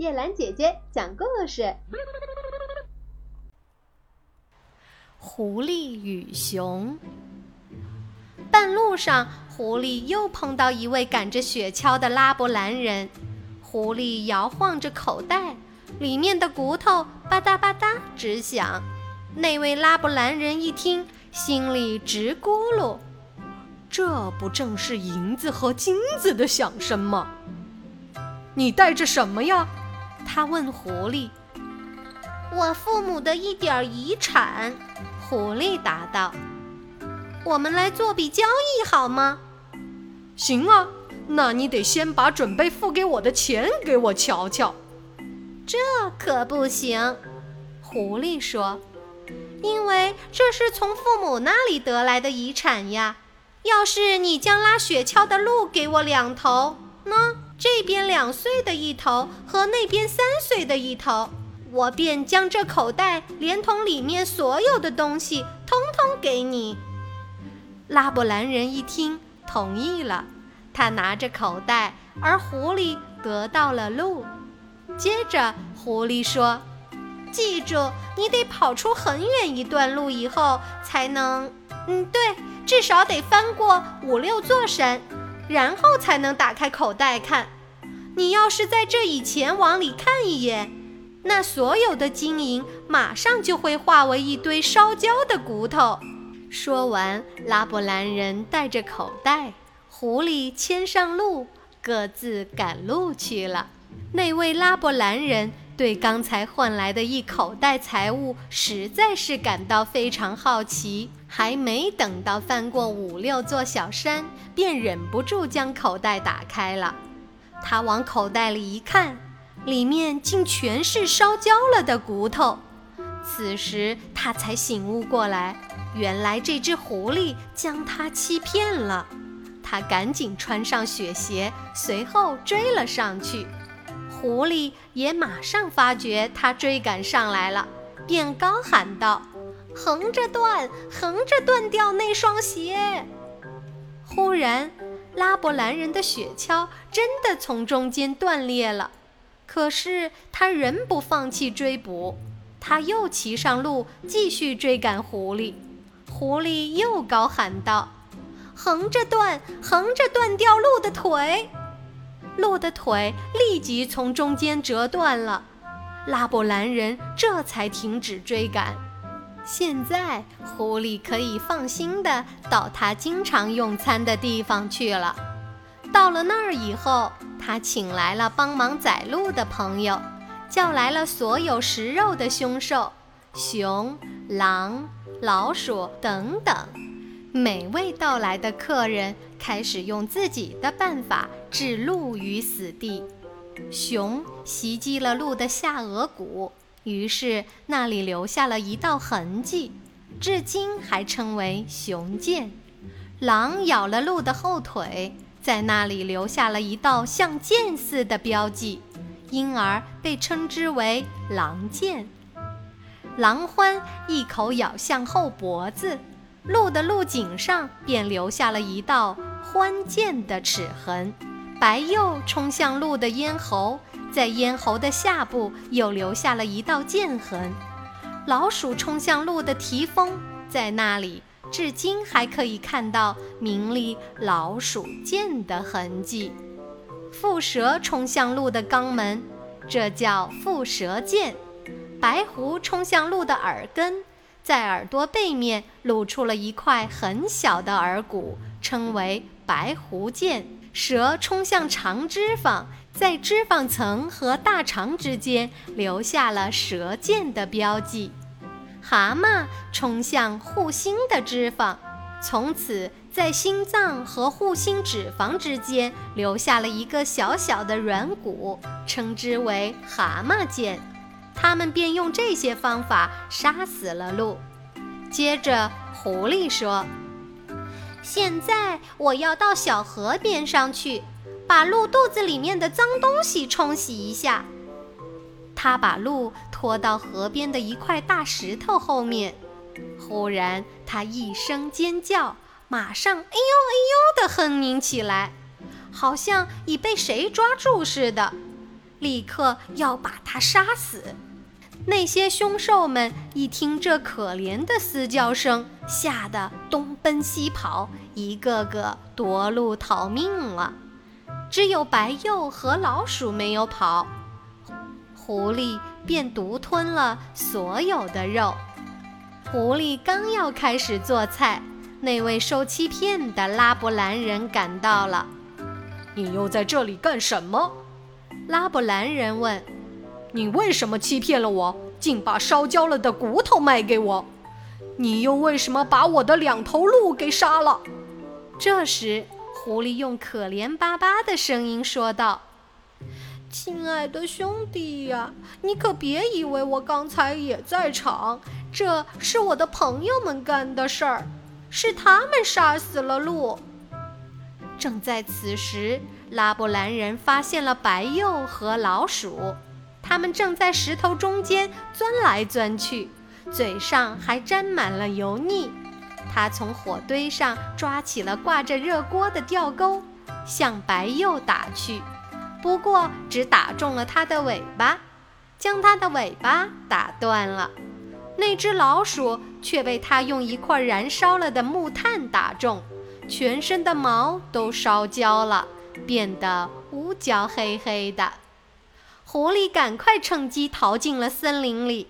叶兰姐姐讲故事：狐狸与熊。半路上，狐狸又碰到一位赶着雪橇的拉伯兰人。狐狸摇晃着口袋，里面的骨头吧嗒吧嗒直响。那位拉伯兰人一听，心里直咕噜：“这不正是银子和金子的响声吗？”你带着什么呀？他问狐狸：“我父母的一点遗产。”狐狸答道：“我们来做笔交易好吗？”“行啊，那你得先把准备付给我的钱给我瞧瞧。”“这可不行。”狐狸说，“因为这是从父母那里得来的遗产呀。要是你将拉雪橇的路给我两头，呢？”这边两岁的一头和那边三岁的一头，我便将这口袋连同里面所有的东西通通给你。拉布兰人一听，同意了。他拿着口袋，而狐狸得到了鹿。接着，狐狸说：“记住，你得跑出很远一段路以后，才能……嗯，对，至少得翻过五六座山。”然后才能打开口袋看。你要是在这以前往里看一眼，那所有的金银马上就会化为一堆烧焦的骨头。说完，拉伯兰人带着口袋，狐狸牵上路，各自赶路去了。那位拉伯兰人对刚才换来的一口袋财物实在是感到非常好奇。还没等到翻过五六座小山，便忍不住将口袋打开了。他往口袋里一看，里面竟全是烧焦了的骨头。此时他才醒悟过来，原来这只狐狸将他欺骗了。他赶紧穿上雪鞋，随后追了上去。狐狸也马上发觉他追赶上来了，便高喊道。横着断，横着断掉那双鞋。忽然，拉伯兰人的雪橇真的从中间断裂了。可是他仍不放弃追捕，他又骑上路，继续追赶狐狸。狐狸又高喊道：“横着断，横着断掉鹿的腿。”鹿的腿立即从中间折断了。拉伯兰人这才停止追赶。现在，狐狸可以放心的到他经常用餐的地方去了。到了那儿以后，他请来了帮忙宰鹿的朋友，叫来了所有食肉的凶兽——熊、狼、老鼠等等。每位到来的客人开始用自己的办法置鹿于死地。熊袭击了鹿的下颚骨。于是那里留下了一道痕迹，至今还称为熊剑。狼咬了鹿的后腿，在那里留下了一道像剑似的标记，因而被称之为狼剑。狼獾一口咬向后脖子，鹿的鹿颈上便留下了一道欢剑的齿痕。白鼬冲向鹿的咽喉。在咽喉的下部又留下了一道剑痕，老鼠冲向鹿的蹄峰，在那里至今还可以看到名利“老鼠剑”的痕迹。蝮蛇冲向鹿的肛门，这叫蝮蛇剑。白狐冲向鹿的耳根，在耳朵背面露出了一块很小的耳骨，称为白狐剑。蛇冲向长脂肪。在脂肪层和大肠之间留下了蛇剑的标记。蛤蟆冲向护心的脂肪，从此在心脏和护心脂肪之间留下了一个小小的软骨，称之为蛤蟆剑。他们便用这些方法杀死了鹿。接着，狐狸说：“现在我要到小河边上去。”把鹿肚子里面的脏东西冲洗一下。他把鹿拖到河边的一块大石头后面。忽然，他一声尖叫，马上“哎呦哎呦”的哼鸣起来，好像已被谁抓住似的。立刻要把它杀死。那些凶兽们一听这可怜的嘶叫声，吓得东奔西跑，一个个夺路逃命了。只有白鼬和老鼠没有跑，狐狸便独吞了所有的肉。狐狸刚要开始做菜，那位受欺骗的拉布兰人赶到了。“你又在这里干什么？”拉布兰人问。你为什么欺骗了我，竟把烧焦了的骨头卖给我？你又为什么把我的两头鹿给杀了？这时，狐狸用可怜巴巴的声音说道：“亲爱的兄弟呀，你可别以为我刚才也在场，这是我的朋友们干的事儿，是他们杀死了鹿。”正在此时，拉布兰人发现了白鼬和老鼠。他们正在石头中间钻来钻去，嘴上还沾满了油腻。他从火堆上抓起了挂着热锅的吊钩，向白鼬打去，不过只打中了它的尾巴，将它的尾巴打断了。那只老鼠却被他用一块燃烧了的木炭打中，全身的毛都烧焦了，变得乌焦黑黑的。狐狸赶快趁机逃进了森林里。